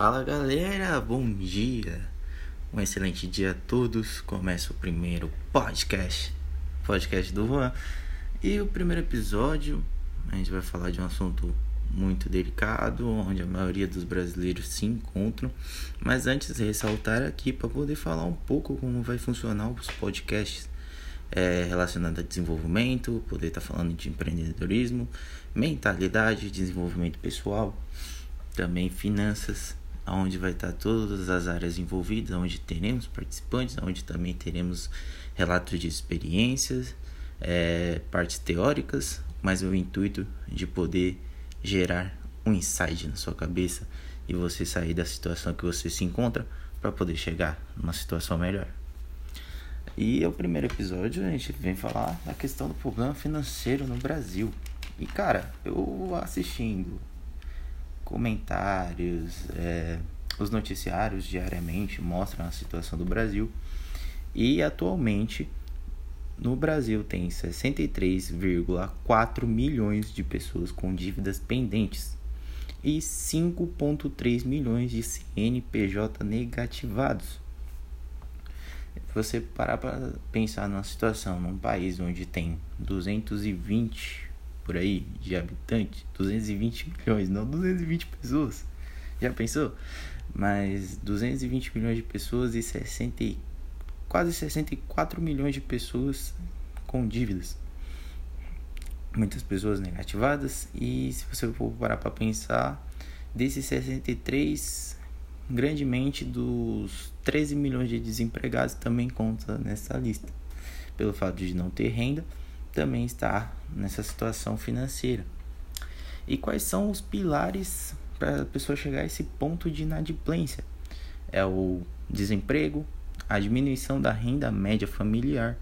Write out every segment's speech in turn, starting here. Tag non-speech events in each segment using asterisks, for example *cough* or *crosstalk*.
Fala galera, bom dia, um excelente dia a todos. Começa o primeiro podcast, podcast do Juan. E o primeiro episódio, a gente vai falar de um assunto muito delicado, onde a maioria dos brasileiros se encontram. Mas antes, ressaltar aqui para poder falar um pouco como vai funcionar os podcasts é, relacionados a desenvolvimento, poder estar tá falando de empreendedorismo, mentalidade, desenvolvimento pessoal, também finanças, onde vai estar todas as áreas envolvidas, onde teremos participantes, onde também teremos relatos de experiências, é, partes teóricas, mas o intuito de poder gerar um insight na sua cabeça e você sair da situação que você se encontra para poder chegar numa situação melhor. E é o primeiro episódio a gente vem falar da questão do problema financeiro no Brasil. E cara, eu assistindo comentários, é, os noticiários diariamente mostram a situação do Brasil. E atualmente no Brasil tem 63,4 milhões de pessoas com dívidas pendentes e 5,3 milhões de CNPJ negativados. Você parar para pensar numa situação num país onde tem 220 por aí de habitantes, 220 milhões, não 220 pessoas. Já pensou? Mas 220 milhões de pessoas e 64 quase 64 milhões de pessoas com dívidas. Muitas pessoas negativadas e se você for parar para pensar, desses 63, grandemente dos 13 milhões de desempregados também conta nessa lista. Pelo fato de não ter renda, também está nessa situação financeira. E quais são os pilares para a pessoa chegar a esse ponto de inadimplência? É o desemprego, a diminuição da renda média familiar,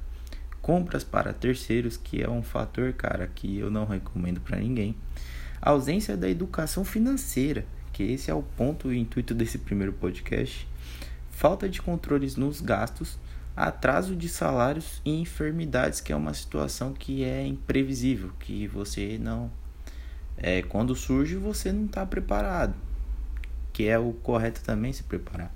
compras para terceiros, que é um fator, cara, que eu não recomendo para ninguém. A ausência da educação financeira, que esse é o ponto e intuito desse primeiro podcast. Falta de controles nos gastos, atraso de salários e enfermidades, que é uma situação que é imprevisível, que você não é, quando surge você não está preparado, que é o correto também se preparar.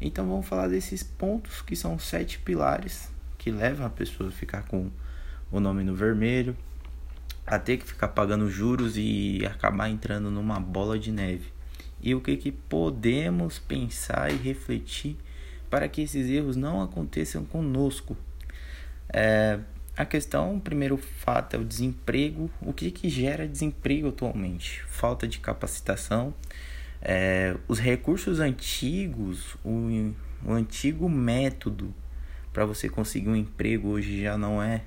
Então vamos falar desses pontos que são sete pilares que levam a pessoa a ficar com o nome no vermelho, a ter que ficar pagando juros e acabar entrando numa bola de neve. E o que, que podemos pensar e refletir para que esses erros não aconteçam conosco? É, a questão, o primeiro fato é o desemprego. O que, que gera desemprego atualmente? Falta de capacitação, é, os recursos antigos, o, o antigo método para você conseguir um emprego hoje já não é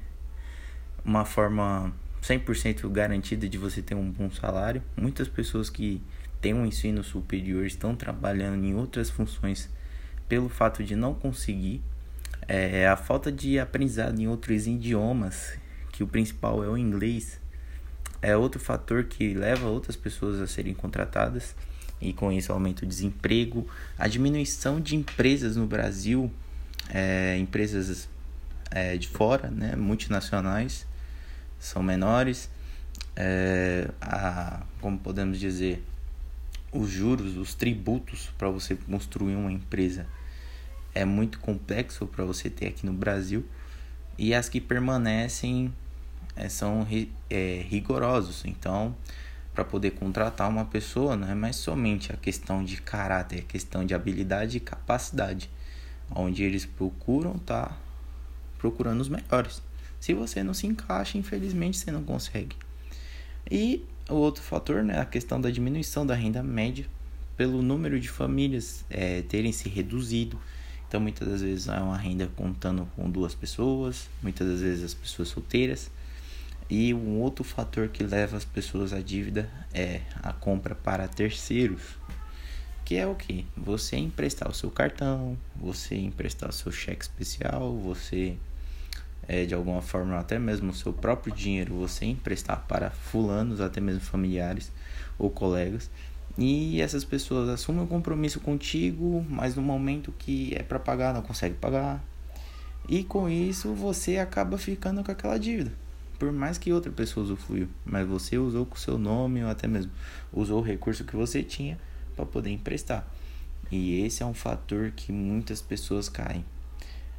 uma forma 100% garantida de você ter um bom salário. Muitas pessoas que têm um ensino superior estão trabalhando em outras funções pelo fato de não conseguir. É, a falta de aprendizado em outros idiomas, que o principal é o inglês, é outro fator que leva outras pessoas a serem contratadas e com isso aumenta o desemprego, a diminuição de empresas no Brasil, é, empresas é, de fora, né, multinacionais, são menores, é, a, como podemos dizer, os juros, os tributos para você construir uma empresa é muito complexo para você ter aqui no Brasil e as que permanecem é, são é, rigorosos. Então, para poder contratar uma pessoa não é mais somente a questão de caráter, é questão de habilidade e capacidade, onde eles procuram tá procurando os melhores. Se você não se encaixa, infelizmente você não consegue. E o outro fator, né, a questão da diminuição da renda média pelo número de famílias é, terem se reduzido. Então, muitas das vezes é uma renda contando com duas pessoas, muitas das vezes as pessoas solteiras e um outro fator que leva as pessoas à dívida é a compra para terceiros, que é o que? Você emprestar o seu cartão, você emprestar o seu cheque especial, você é, de alguma forma até mesmo o seu próprio dinheiro você emprestar para fulanos, até mesmo familiares ou colegas. E essas pessoas assumem o um compromisso contigo, mas no momento que é para pagar não consegue pagar. E com isso você acaba ficando com aquela dívida por mais que outra pessoa usufruiu, mas você usou com o seu nome ou até mesmo usou o recurso que você tinha para poder emprestar. E esse é um fator que muitas pessoas caem.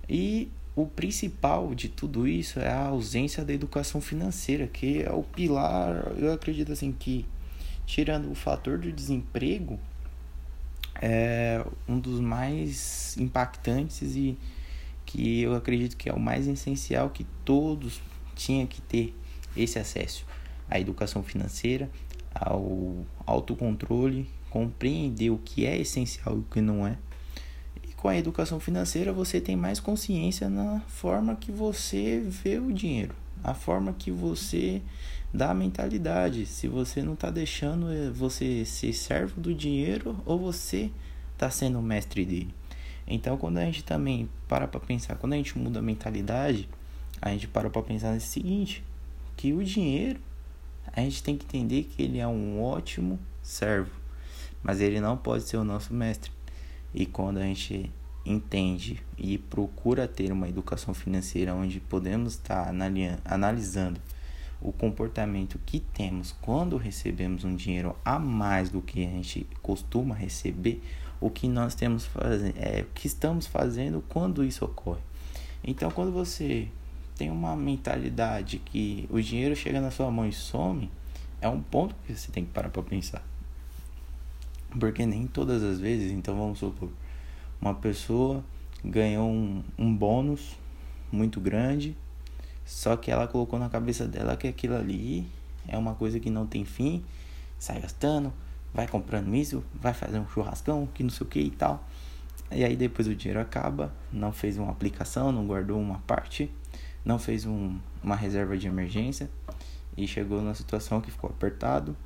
E o principal de tudo isso é a ausência da educação financeira, que é o pilar, eu acredito assim que tirando o fator do desemprego, é um dos mais impactantes e que eu acredito que é o mais essencial que todos tinham que ter esse acesso à educação financeira, ao autocontrole, compreender o que é essencial e o que não é. Com a educação financeira você tem mais consciência na forma que você vê o dinheiro, a forma que você dá a mentalidade. Se você não está deixando eh, você ser servo do dinheiro ou você está sendo o mestre dele. Então, quando a gente também para para pensar, quando a gente muda a mentalidade, a gente para para pensar nesse seguinte, que o dinheiro a gente tem que entender que ele é um ótimo servo, mas ele não pode ser o nosso mestre. E quando a gente entende e procura ter uma educação financeira onde podemos estar analisando o comportamento que temos quando recebemos um dinheiro a mais do que a gente costuma receber, o que nós temos fazer, é, o que estamos fazendo quando isso ocorre. Então, quando você tem uma mentalidade que o dinheiro chega na sua mão e some, é um ponto que você tem que parar para pensar. Porque nem todas as vezes, então vamos supor, uma pessoa ganhou um, um bônus muito grande, só que ela colocou na cabeça dela que aquilo ali é uma coisa que não tem fim, sai gastando, vai comprando isso, vai fazer um churrascão, que não sei o que e tal. E aí depois o dinheiro acaba, não fez uma aplicação, não guardou uma parte, não fez um, uma reserva de emergência e chegou numa situação que ficou apertado,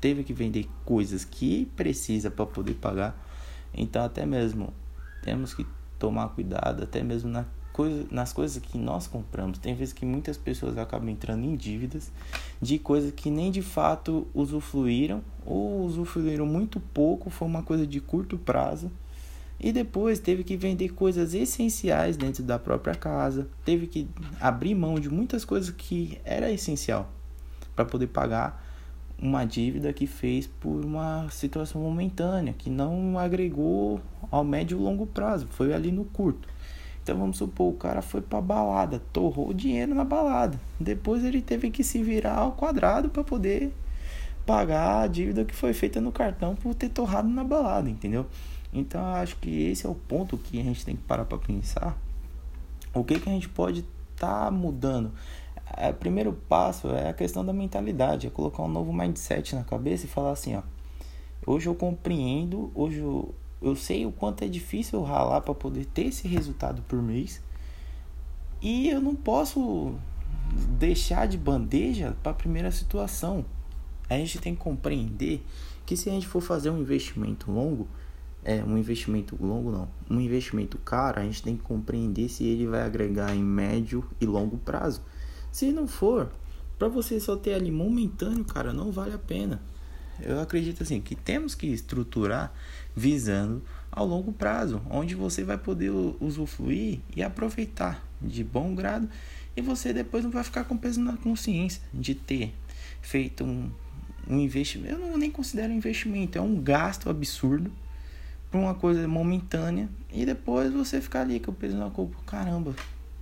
teve que vender coisas que precisa para poder pagar. Então até mesmo temos que tomar cuidado, até mesmo na coisa, nas coisas que nós compramos. Tem vezes que muitas pessoas acabam entrando em dívidas de coisas que nem de fato usufruíram ou usufruíram muito pouco, foi uma coisa de curto prazo e depois teve que vender coisas essenciais dentro da própria casa, teve que abrir mão de muitas coisas que era essencial para poder pagar uma dívida que fez por uma situação momentânea, que não agregou ao médio e longo prazo, foi ali no curto. Então vamos supor, o cara foi para balada, torrou dinheiro na balada. Depois ele teve que se virar ao quadrado para poder pagar a dívida que foi feita no cartão por ter torrado na balada, entendeu? Então acho que esse é o ponto que a gente tem que parar para pensar. O que, que a gente pode estar tá mudando? O é, primeiro passo é a questão da mentalidade, é colocar um novo mindset na cabeça e falar assim, ó. Hoje eu compreendo, hoje eu, eu sei o quanto é difícil eu ralar para poder ter esse resultado por mês. E eu não posso deixar de bandeja para a primeira situação. A gente tem que compreender que se a gente for fazer um investimento longo, é um investimento longo não, um investimento caro, a gente tem que compreender se ele vai agregar em médio e longo prazo. Se não for, para você só ter ali momentâneo, cara, não vale a pena. Eu acredito assim que temos que estruturar visando ao longo prazo, onde você vai poder usufruir e aproveitar de bom grado e você depois não vai ficar com peso na consciência de ter feito um, um investimento. Eu não nem considero investimento, é um gasto absurdo por uma coisa momentânea e depois você ficar ali com o peso na culpa. Caramba,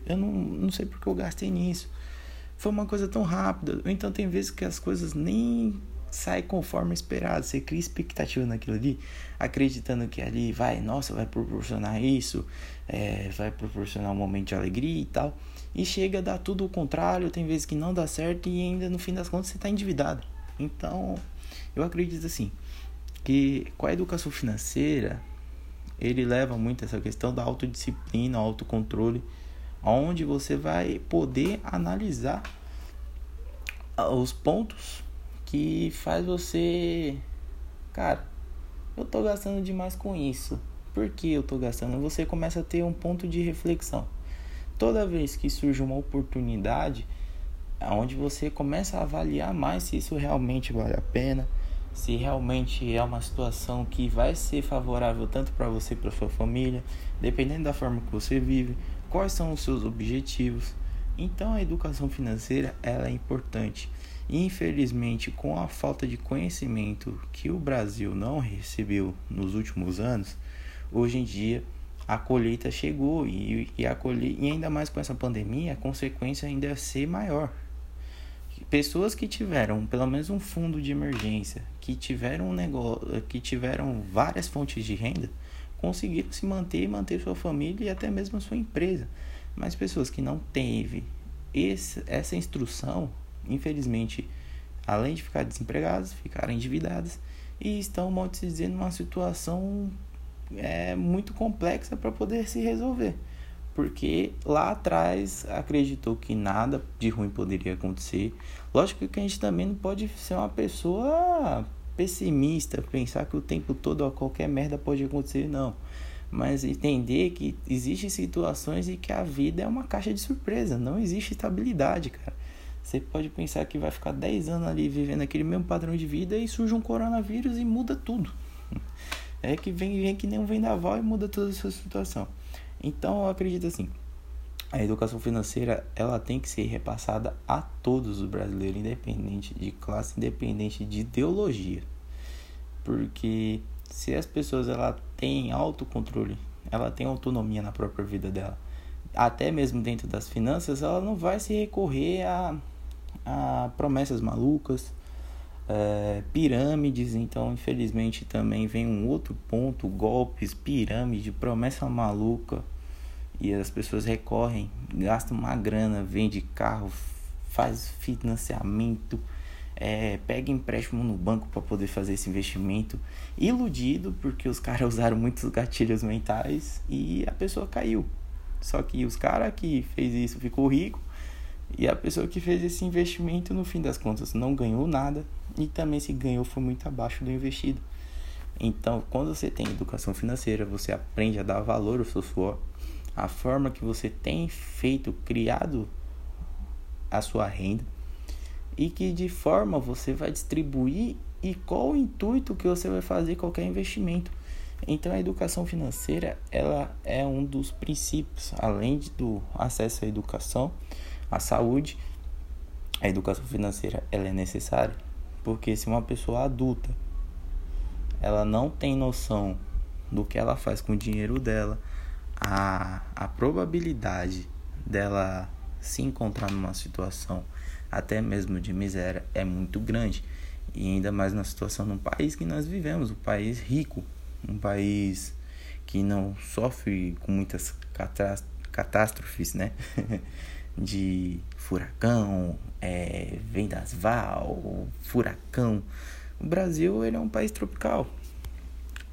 eu não, não sei porque eu gastei nisso. Foi uma coisa tão rápida. Então tem vezes que as coisas nem saem conforme esperado. Você cria expectativa naquilo ali, acreditando que ali vai, nossa, vai proporcionar isso, é, vai proporcionar um momento de alegria e tal. E chega a dar tudo o contrário, tem vezes que não dá certo e ainda no fim das contas você está endividado. Então, eu acredito assim, que com a educação financeira ele leva muito essa questão da autodisciplina, autocontrole, onde você vai poder analisar os pontos que faz você, cara, eu tô gastando demais com isso. Por que eu tô gastando? Você começa a ter um ponto de reflexão. Toda vez que surge uma oportunidade, onde você começa a avaliar mais se isso realmente vale a pena, se realmente é uma situação que vai ser favorável tanto para você para sua família, dependendo da forma que você vive, quais são os seus objetivos. Então a educação financeira ela é importante Infelizmente, com a falta de conhecimento que o Brasil não recebeu nos últimos anos, hoje em dia a colheita chegou e, e, a colheita, e ainda mais com essa pandemia, a consequência ainda é ser maior. Pessoas que tiveram pelo menos um fundo de emergência, que tiveram um negócio, que tiveram várias fontes de renda, conseguiram se manter, manter sua família e até mesmo sua empresa. Mas pessoas que não teve esse, essa instrução, infelizmente, além de ficar desempregadas, ficaram endividadas e estão, mal se dizendo, numa situação é, muito complexa para poder se resolver. Porque lá atrás acreditou que nada de ruim poderia acontecer. Lógico que a gente também não pode ser uma pessoa pessimista, pensar que o tempo todo ó, qualquer merda pode acontecer, não. Mas entender que existem situações e que a vida é uma caixa de surpresa, não existe estabilidade, cara. Você pode pensar que vai ficar 10 anos ali vivendo aquele mesmo padrão de vida e surge um coronavírus e muda tudo. É que vem, vem que nem um vendaval e muda toda a sua situação. Então eu acredito assim, a educação financeira ela tem que ser repassada a todos os brasileiros, independente de classe, independente de ideologia. Porque se as pessoas ela têm autocontrole, ela tem autonomia na própria vida dela, até mesmo dentro das finanças, ela não vai se recorrer a, a promessas malucas, é, pirâmides, então infelizmente também vem um outro ponto, golpes, pirâmide, promessa maluca e as pessoas recorrem, gastam uma grana, vende carro, faz financiamento, é, pega empréstimo no banco para poder fazer esse investimento, iludido porque os *laughs* caras usaram muitos gatilhos mentais e a pessoa caiu. Só que os caras que fez isso ficou rico e a pessoa que fez esse investimento, no fim das contas, não ganhou nada e também se ganhou foi muito abaixo do investido. Então, quando você tem educação financeira, você aprende a dar valor ao seu suor, a forma que você tem feito, criado a sua renda e que de forma você vai distribuir e qual o intuito que você vai fazer qualquer investimento. Então a educação financeira ela é um dos princípios, além do acesso à educação, a saúde, a educação financeira ela é necessária, porque se uma pessoa adulta ela não tem noção do que ela faz com o dinheiro dela, a, a probabilidade dela se encontrar numa situação até mesmo de miséria é muito grande. E ainda mais na situação num país que nós vivemos, um país rico, um país que não sofre com muitas catástrofes, né? *laughs* de furacão, é, vendasval, furacão. O Brasil ele é um país tropical.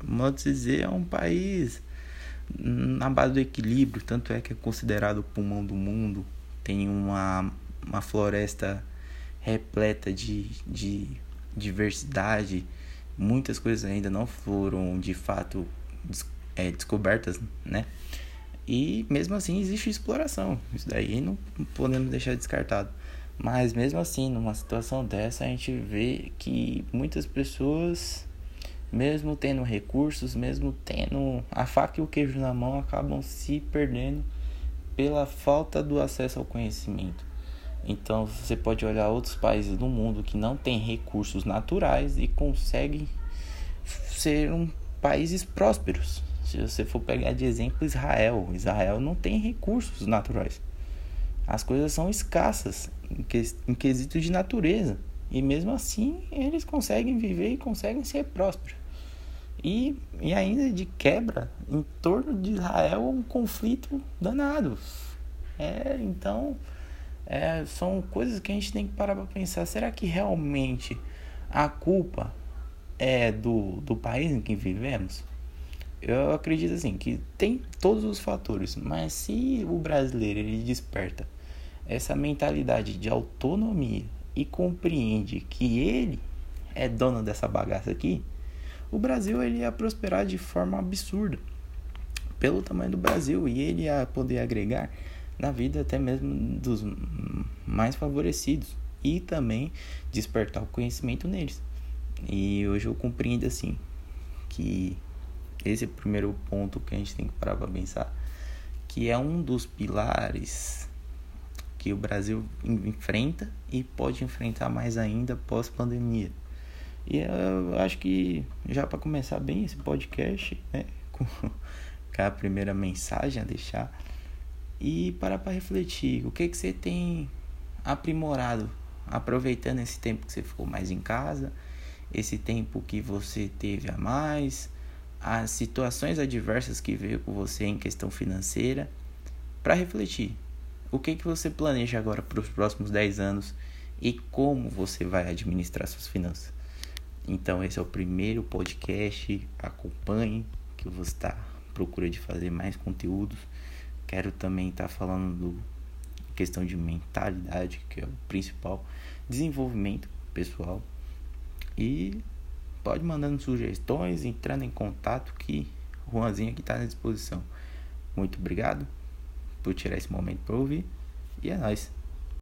Modo de dizer, é um país na base do equilíbrio, tanto é que é considerado o pulmão do mundo. Tem uma, uma floresta repleta de, de diversidade. Muitas coisas ainda não foram de fato é, descobertas, né? E mesmo assim existe exploração. Isso daí não podemos deixar descartado. Mas mesmo assim, numa situação dessa, a gente vê que muitas pessoas, mesmo tendo recursos, mesmo tendo a faca e o queijo na mão, acabam se perdendo pela falta do acesso ao conhecimento. Então você pode olhar outros países do mundo que não têm recursos naturais e conseguem ser um países prósperos. Se você for pegar de exemplo Israel, Israel não tem recursos naturais. As coisas são escassas em, que, em quesito de natureza. E mesmo assim eles conseguem viver e conseguem ser prósperos. E, e ainda de quebra, em torno de Israel, um conflito danado. É, então, é, são coisas que a gente tem que parar para pensar. Será que realmente a culpa é do, do país em que vivemos? eu acredito assim que tem todos os fatores, mas se o brasileiro ele desperta essa mentalidade de autonomia e compreende que ele é dono dessa bagaça aqui, o Brasil ele ia prosperar de forma absurda pelo tamanho do Brasil e ele ia poder agregar na vida até mesmo dos mais favorecidos e também despertar o conhecimento neles. E hoje eu compreendo assim que esse é o primeiro ponto que a gente tem que parar para pensar, que é um dos pilares que o Brasil enfrenta e pode enfrentar mais ainda pós-pandemia. E eu acho que já para começar bem esse podcast, né, *laughs* com, a primeira mensagem a deixar e parar para refletir, o que que você tem aprimorado aproveitando esse tempo que você ficou mais em casa, esse tempo que você teve a mais, as situações adversas que veio com você em questão financeira, para refletir. O que que você planeja agora para os próximos 10 anos e como você vai administrar suas finanças? Então esse é o primeiro podcast, acompanhe que eu vou estar à procura de fazer mais conteúdos. Quero também estar falando do questão de mentalidade, que é o principal, desenvolvimento pessoal. E pode mandando sugestões, entrando em contato que o Juanzinho aqui está à disposição. Muito obrigado por tirar esse momento para ouvir e é nóis.